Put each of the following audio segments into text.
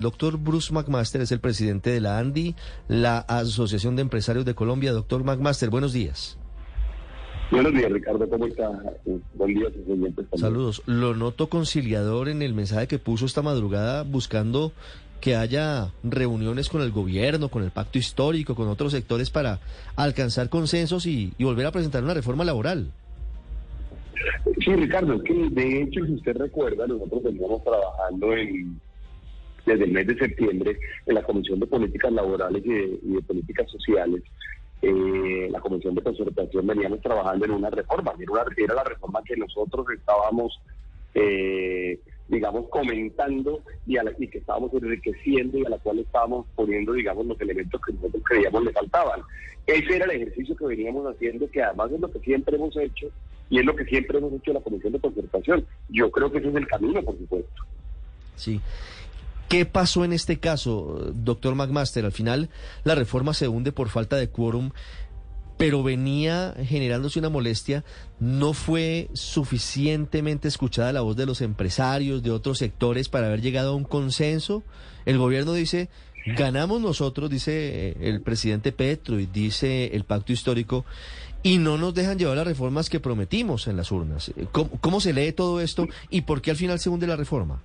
Doctor Bruce McMaster es el presidente de la ANDI, la Asociación de Empresarios de Colombia. Doctor McMaster, buenos días. Buenos días, Ricardo. ¿Cómo está? Buen día. Saludos. Lo noto conciliador en el mensaje que puso esta madrugada buscando que haya reuniones con el gobierno, con el pacto histórico, con otros sectores para alcanzar consensos y, y volver a presentar una reforma laboral. Sí, Ricardo, es que de hecho, si usted recuerda, nosotros veníamos trabajando en, desde el mes de septiembre en la Comisión de Políticas Laborales y de, Políticas Sociales. Eh, la Comisión de Concertación veníamos trabajando en una reforma, era, una- la reforma que nosotros estábamos, eh, digamos, comentando y, a la, y que estábamos enriqueciendo y a la cual estábamos poniendo, digamos, los elementos que nosotros creíamos le faltaban. Ese era el ejercicio que veníamos haciendo, que además es lo que siempre hemos hecho y es lo que siempre hemos hecho en la Comisión de Concertación. Yo creo que ese es el camino, por supuesto. Sí. ¿Qué pasó en este caso, doctor McMaster? Al final, la reforma se hunde por falta de quórum, pero venía generándose una molestia. ¿No fue suficientemente escuchada la voz de los empresarios, de otros sectores, para haber llegado a un consenso? El gobierno dice, ganamos nosotros, dice eh, el presidente Petro y dice el pacto histórico, y no nos dejan llevar las reformas que prometimos en las urnas. ¿Cómo, cómo se lee todo esto y por qué al final se hunde la reforma?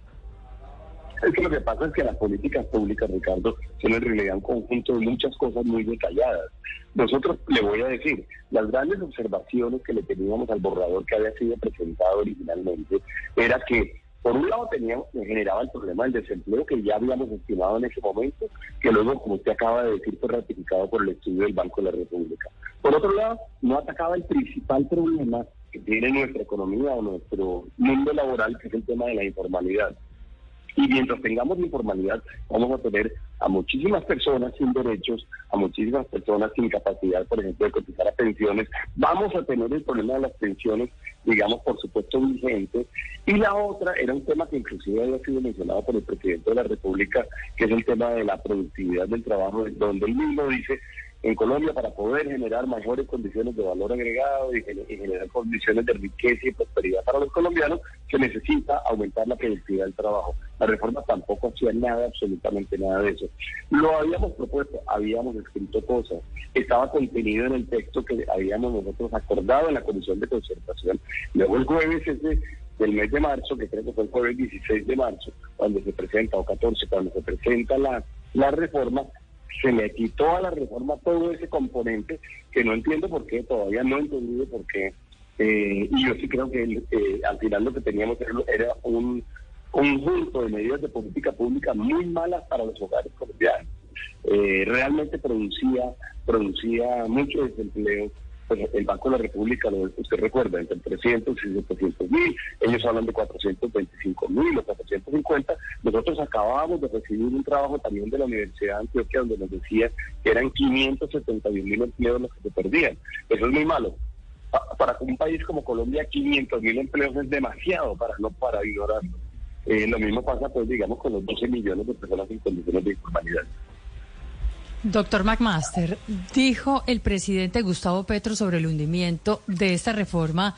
Es que lo que pasa es que las políticas públicas, Ricardo, son en realidad un conjunto de muchas cosas muy detalladas. Nosotros, le voy a decir, las grandes observaciones que le teníamos al borrador que había sido presentado originalmente era que, por un lado, teníamos, generaba el problema del desempleo que ya habíamos estimado en ese momento, que luego, como usted acaba de decir, fue ratificado por el estudio del Banco de la República. Por otro lado, no atacaba el principal problema que tiene nuestra economía o nuestro mundo laboral, que es el tema de la informalidad. Y mientras tengamos informalidad, vamos a tener a muchísimas personas sin derechos, a muchísimas personas sin capacidad, por ejemplo, de cotizar a pensiones. Vamos a tener el problema de las pensiones, digamos, por supuesto, vigentes. Y la otra era un tema que inclusive había sido mencionado por el presidente de la República, que es el tema de la productividad del trabajo, donde él mismo dice en Colombia para poder generar mayores condiciones de valor agregado y generar condiciones de riqueza y prosperidad para los colombianos, se necesita aumentar la productividad del trabajo. La reforma tampoco hacía nada, absolutamente nada de eso. Lo habíamos propuesto, habíamos escrito cosas, estaba contenido en el texto que habíamos nosotros acordado en la Comisión de Concertación. Luego el jueves ese del mes de marzo, que creo que fue el jueves 16 de marzo, cuando se presenta, o 14, cuando se presenta la, la reforma, se le quitó a la reforma todo ese componente que no entiendo por qué, todavía no he entendido por qué. Eh, y yo sí creo que eh, al final lo que teníamos era, un conjunto de medidas de política pública muy malas para los hogares colombianos. Eh, realmente producía, producía mucho desempleo. Pues el Banco de la República, usted recuerda, entre 300 y 700 mil, ellos hablan de 425 mil o 450. Nosotros acabábamos de recibir un trabajo también de la Universidad de Antioquia donde nos decía que eran 571 mil empleos los que se perdían. Eso es muy malo. Pa- Para un país como Colombia, 500 mil empleos es demasiado para no para ignorarlo. Eh, lo mismo pasa, pues, digamos, con los 12 millones de personas en condiciones de informalidad. Doctor McMaster, dijo el presidente Gustavo Petro sobre el hundimiento de esta reforma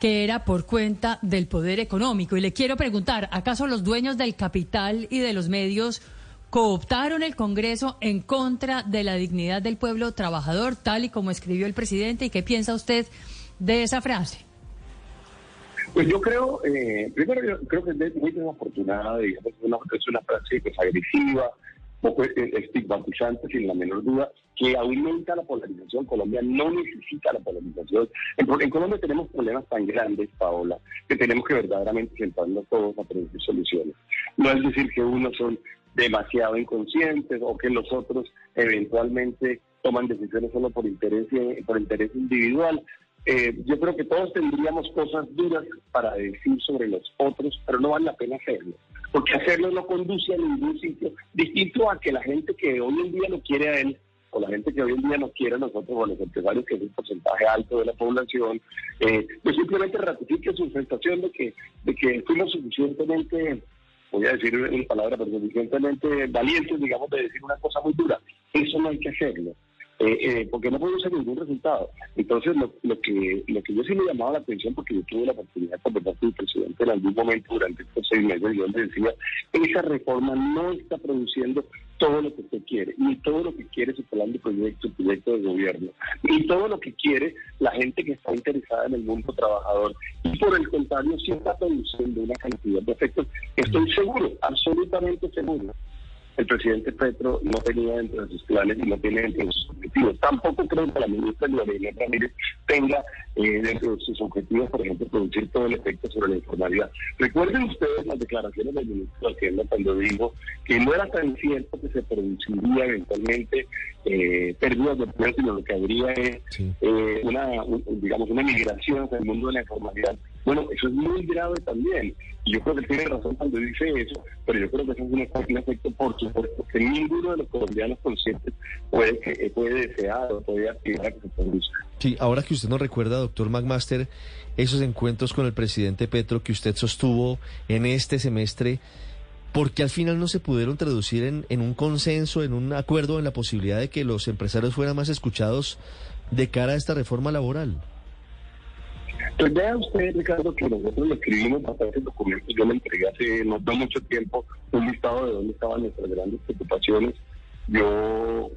que era por cuenta del poder económico. Y le quiero preguntar, ¿acaso los dueños del capital y de los medios cooptaron el Congreso en contra de la dignidad del pueblo trabajador, tal y como escribió el presidente? ¿Y qué piensa usted de esa frase? Pues yo creo, eh, primero yo creo que es muy desafortunada, digamos, una, es una frase pues, agresiva, poco estigmatizante, sin la menor duda, que aumenta la polarización. Colombia no necesita la polarización. En, en Colombia tenemos problemas tan grandes, Paola, que tenemos que verdaderamente sentarnos todos a producir soluciones. No es decir que unos son demasiado inconscientes o que los otros eventualmente toman decisiones solo por interés, eh, por interés individual. Eh, yo creo que todos tendríamos cosas duras para decir sobre los otros, pero no vale la pena hacerlo. porque hacerlo no conduce a ningún sitio, distinto a que la gente que hoy en día no quiere a él, o la gente que hoy en día no quiere a nosotros, o a los empresarios, que es un porcentaje alto de la población, eh, pues simplemente ratifique su sensación de que, de que fuimos suficientemente voy a decir una palabra, pero suficientemente valientes, digamos, de decir una cosa muy dura. Eso no hay que hacerlo. Eh, eh, porque no hacer ningún resultado. Entonces, lo, que lo que yo sí me llamaba la atención, porque yo tuve la oportunidad de conversar con el presidente en algún momento durante estos seis meses, yo le decía, esa reforma no está produciendo todo lo que usted quiere, ni todo lo que quiere su plan de proyecto, su proyecto de gobierno, ni todo lo que quiere la gente que está interesada en el mundo trabajador. Y por el contrario, sí está produciendo una cantidad de efectos. Estoy seguro, absolutamente seguro, el presidente Petro no tenía dentro de sus planes y no tiene dentro de sus objetivos. Tampoco creo que la ministra Lorena Ramírez tenga eh, dentro de sus objetivos, por ejemplo, producir todo el efecto sobre la informalidad. Recuerden ustedes las declaraciones del ministro de Hacienda cuando dijo que no era tan cierto que se produciría eventualmente eh, pérdidas de empleo, sino lo que habría es eh, una, digamos, una migración hacia el mundo de la informalidad. Bueno, eso es muy grave también. Y yo creo que tiene razón cuando dice eso, pero yo creo que eso es un, efecto, por supuesto, que ninguno de los colombianos conscientes puede, eh, puede desear o puede aspirar a que se produzca. Sí, ahora que usted nos recuerda, doctor McMaster, esos encuentros con el presidente Petro que usted sostuvo en este semestre, ¿por qué al final no se pudieron traducir en, en un consenso, en un acuerdo, en la posibilidad de que los empresarios fueran más escuchados de cara a esta reforma laboral? Pues vea usted, Ricardo, que nosotros le escribimos bastantes documentos. Yo le entregué hace no, mucho tiempo un listado de dónde estaban nuestras grandes preocupaciones. Yo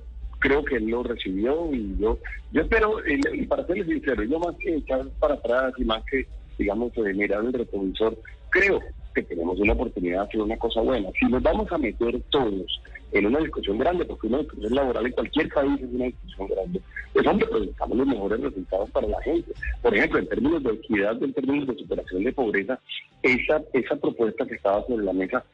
creo que él lo recibió y yo, yo espero, y, para serles sincero, yo más que echar para atrás y más que, digamos, de mirar el retrovisor, creo que tenemos una oportunidad de hacer una cosa buena. Si nos vamos a meter todos en una discusión grande, porque una discusión laboral en cualquier país es una discusión grande, pues hombre, buscamos los mejores resultados para la gente. Por ejemplo, en términos de equidad, en términos de superación de pobreza, esa, esa propuesta que estaba sobre la mesa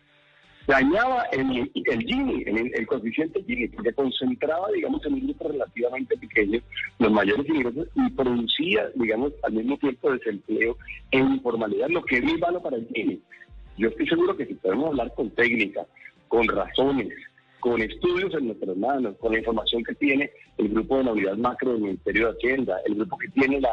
dañaba el, el Gini, el, coeficiente Gini, porque concentraba, digamos, en un grupo relativamente pequeño los mayores ingresos y producía, digamos, al mismo tiempo desempleo e informalidad, lo que es muy malo para el Gini. Yo estoy seguro que si podemos hablar con técnica, con razones, con estudios en nuestras manos, con la información que tiene el grupo de la macro del Ministerio de Hacienda, el grupo que tiene la,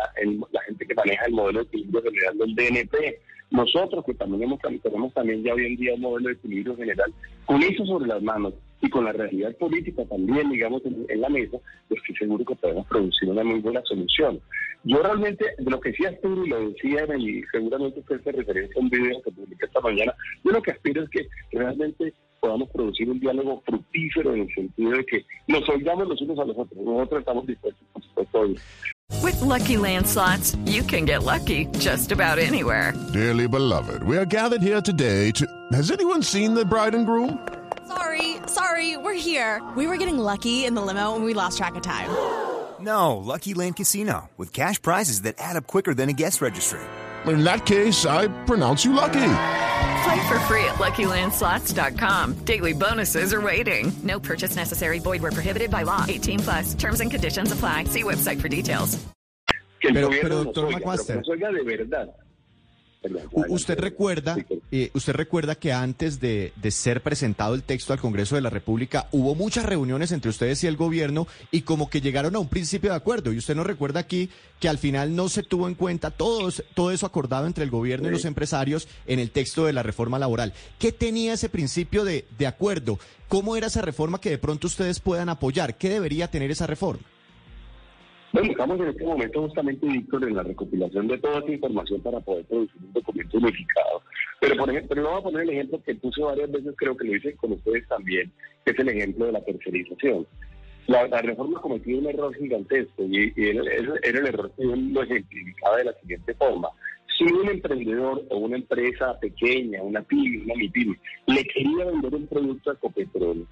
gente que maneja el modelo de equilibrio general del DNP, nosotros que también hemos, tenemos también ya hoy en día un modelo de equilibrio general, con eso sobre las manos y con la realidad política también, digamos, en, la mesa, pues estoy seguro que podemos producir una muy buena solución. Yo realmente, lo que sí aspiro, y lo decía y seguramente usted se referencia a un video que publiqué esta mañana, yo lo que aspiro es que realmente podamos producir un diálogo fructífero en el sentido de que nos oigamos los unos a los otros. Nosotros estamos dispuestos, por supuesto, a With lucky landslots, you can get lucky just about anywhere. Dearly beloved, we are gathered here today to. Has anyone seen the bride and groom? Sorry, sorry, we're here. We were getting lucky in the limo and we lost track of time. No, Lucky Land Casino, with cash prizes that add up quicker than a guest registry. In that case, I pronounce you lucky. Play for free at LuckyLandSlots.com. Daily bonuses are waiting. No purchase necessary. Void were prohibited by law. 18 plus. Terms and conditions apply. See website for details. Pero, pero doctor McMaster. de verdad. Usted recuerda, eh, usted recuerda que antes de, ser presentado el texto al Congreso de la República hubo muchas reuniones entre ustedes y el gobierno y como que llegaron a un principio de acuerdo. Y usted nos recuerda aquí que al final no se tuvo en cuenta todo, todo eso acordado entre el gobierno y los empresarios en el texto de la reforma laboral. ¿Qué tenía ese principio de, de acuerdo? ¿Cómo era esa reforma que de pronto ustedes puedan apoyar? ¿Qué debería tener esa reforma? Bueno, estamos en este momento justamente, Víctor, en la recopilación de toda esa información para poder producir un documento unificado. Pero, por ejemplo, vamos a poner el ejemplo que puse varias veces, creo que lo hice con ustedes también, que es el ejemplo de la tercerización. La, reforma cometió un error gigantesco y, era, el error que lo ejemplificaba de la siguiente forma. Si un emprendedor o una empresa pequeña, una pyme, una MIPYME, le quería vender un producto a Ecopetrol,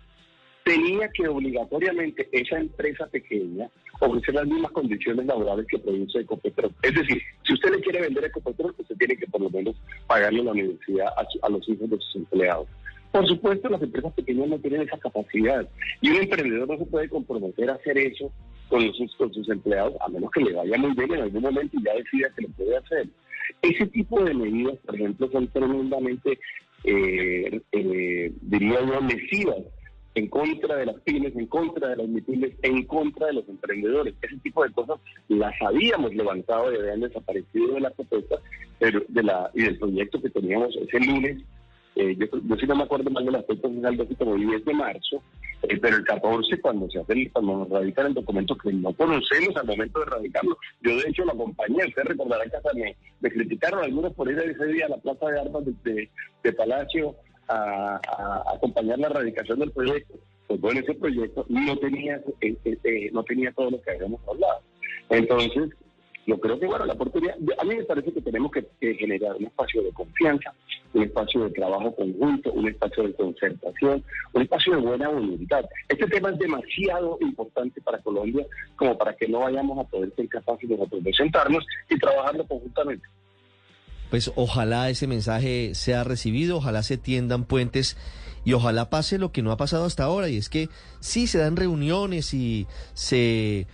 tenía que obligatoriamente esa empresa pequeña ofrecer las mismas condiciones laborales que produce Ecopetrol. Es decir, si usted le quiere vender Ecopetrol, usted tiene que por lo menos pagarle la universidad a, los hijos de sus empleados. Por supuesto, las empresas pequeñas no tienen esa capacidad y un emprendedor no se puede comprometer a hacer eso con sus empleados, a menos que le vaya muy bien en algún momento y ya decida que lo puede hacer. Ese tipo de medidas, por ejemplo, son tremendamente eh, eh, diría yo, lesivas en contra de las pymes, en contra de las MIPYMES, en contra de los emprendedores. Ese tipo de cosas las habíamos levantado y habían desaparecido de la propuesta pero de la, y del proyecto que teníamos ese lunes. Eh, yo, yo sí no me acuerdo mal de las fechas, es algo así como el 10 de marzo, eh, pero el 14 cuando se hace, cuando nos radican el documento que no conocemos al momento de radicarlo, yo de hecho la acompañé, usted recordará que hasta me, me criticaron algunos por ir ese día a la Plaza de Armas de, de Palacio a, acompañar la erradicación del proyecto. Pues bueno, ese proyecto no tenía, eh, eh, eh, no tenía todo lo que habíamos hablado. Entonces, yo creo que, bueno, la oportunidad, a mí me parece que tenemos que, generar un espacio de confianza, un espacio de trabajo conjunto, un espacio de concertación, un espacio de buena voluntad. Este tema es demasiado importante para Colombia como para que no vayamos a poder ser capaces de sentarnos y trabajarlo conjuntamente pues ojalá ese mensaje sea recibido, ojalá se tiendan puentes y ojalá pase lo que no ha pasado hasta ahora, y es que sí se dan reuniones y se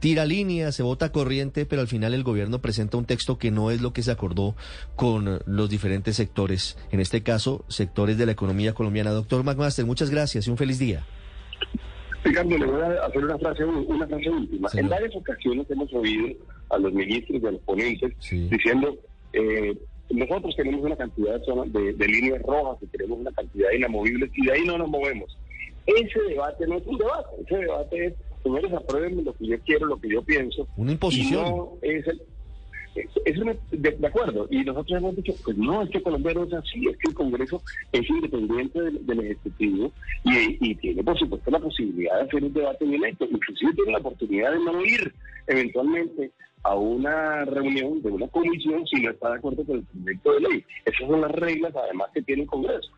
tira línea, se vota corriente, pero al final el gobierno presenta un texto que no es lo que se acordó con los diferentes sectores, en este caso, sectores de la economía colombiana. Doctor McMaster, muchas gracias y un feliz día. Ricardo, le voy a hacer una frase, una frase última. En varias ocasiones hemos oído a los ministros y a los ponentes diciendo eh, nosotros tenemos una cantidad de, de, líneas rojas y tenemos una cantidad de inamovibles y de ahí no nos movemos. Ese debate no es un debate, ese debate es, señores, aprueben lo que yo quiero, lo que yo pienso. Una imposición. no es es de, acuerdo, y nosotros hemos dicho, pues no, es que Colombia no es así, es que el Congreso es independiente del, Ejecutivo y, tiene, por supuesto, la posibilidad de hacer un debate directo, inclusive tiene la oportunidad de no ir eventualmente a una reunión de una comisión si no está de acuerdo con el proyecto de ley. Esas son las reglas, además, que tiene el Congreso.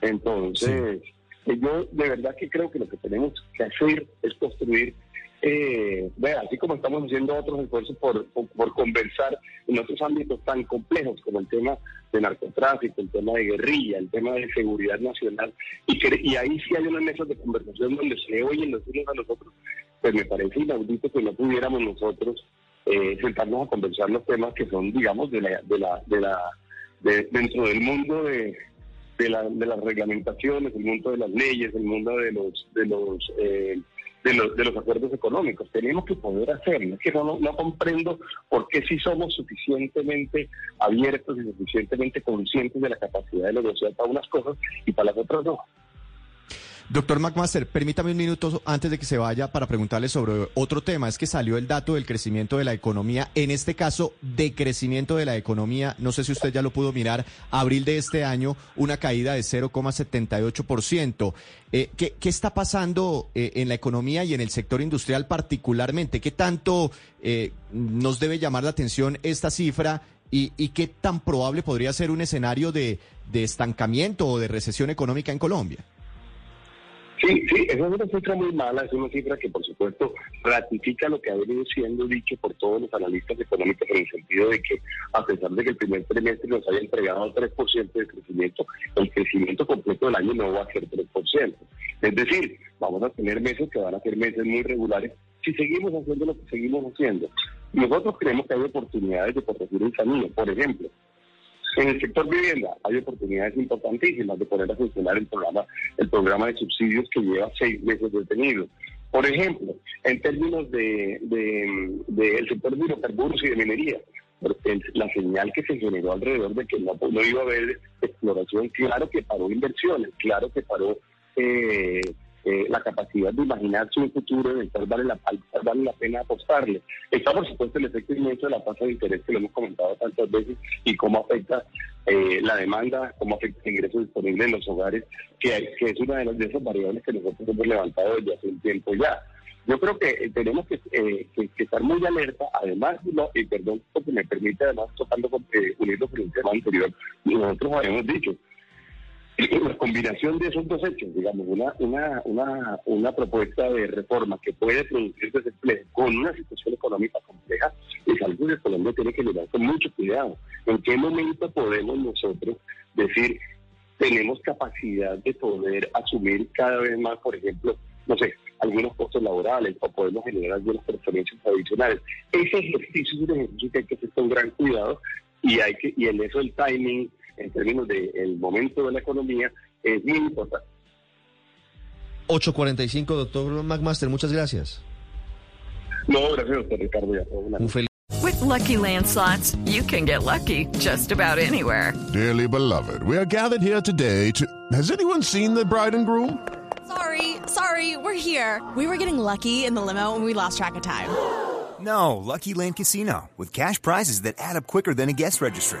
Entonces, eh, yo de verdad que creo que lo que tenemos que hacer es construir, eh, así como estamos haciendo otros esfuerzos por, por, conversar en otros ámbitos tan complejos como el tema de narcotráfico, el tema de guerrilla, el tema de seguridad nacional, y, que, y ahí sí hay unas mesas de conversación donde se oyen los unos a los otros, pues me parece inaudito que no pudiéramos nosotros eh, sentarnos a conversar los temas que son, digamos, de la, de la, de la, dentro del mundo de, de, la, de las reglamentaciones, el mundo de las leyes, el mundo de los, de los, eh, de los, de los acuerdos económicos. Tenemos que poder hacerlo. Es que no, no, comprendo por qué si somos suficientemente abiertos y suficientemente conscientes de la capacidad de negociar para unas cosas y para las otras no. Doctor McMaster, permítame un minuto antes de que se vaya para preguntarle sobre otro tema. Es que salió el dato del crecimiento de la economía, en este caso, de crecimiento de la economía. No sé si usted ya lo pudo mirar. Abril de este año, una caída de 0,78%. Eh, ¿qué, ¿Qué está pasando eh, en la economía y en el sector industrial particularmente? ¿Qué tanto eh, nos debe llamar la atención esta cifra? Y, qué tan probable podría ser un escenario de estancamiento o de recesión económica en Colombia? Sí, sí, esa es una cifra muy mala, es una cifra que por supuesto ratifica lo que ha venido siendo dicho por todos los analistas económicos en el sentido de que a pesar de que el primer trimestre nos haya entregado 3% de crecimiento, el crecimiento completo del año no va a ser 3%. Es decir, vamos a tener meses que van a ser meses muy regulares si seguimos haciendo lo que seguimos haciendo. Nosotros creemos que hay oportunidades de corregir el camino. Por ejemplo, en el sector vivienda hay oportunidades importantísimas de poner a funcionar el programa, el programa de subsidios que lleva seis meses detenido. Por ejemplo, en términos de, de, sector de hidrocarburos y de minería, la señal que se generó alrededor de que no, no iba a haber exploración, claro que paró inversiones, claro que paró eh, eh, la capacidad de imaginarse un futuro en el cual vale la, vale la pena apostarle. Está, por supuesto, el efecto inmenso de la tasa de interés que lo hemos comentado tantas veces y cómo afecta eh, la demanda, cómo afecta el ingreso disponible en los hogares, que, que es una de, las, de esas variables que nosotros hemos levantado desde hace un tiempo ya. Yo creo que eh, tenemos que, estar muy alerta, además, y perdón porque me permite además tocando con, unirlo con el tema anterior, nosotros habíamos dicho, la combinación de esos dos hechos, digamos, una, una, una, una propuesta de reforma que puede producir desempleo con una situación económica compleja, es algo que Colombia tiene que mirar con mucho cuidado. ¿En qué momento podemos nosotros decir, tenemos capacidad de poder asumir cada vez más, por ejemplo, no sé, algunos costos laborales o podemos generar algunas preferencias adicionales? Ese ejercicio es un ejercicio que hay que hacer con gran cuidado y hay que y en eso el timing en términos del momento de la economía es muy importante. 8.45, doctor McMaster, muchas gracias. No, gracias a usted, Ricardo. Un feliz With lucky landslots, you can get lucky just about anywhere. Dearly beloved, we are gathered here today to. Has anyone seen the bride and groom? Sorry, sorry, we're here. We were getting lucky in the limo and we lost track of time. No, Lucky Land Casino, with cash prizes that add up quicker than a guest registry.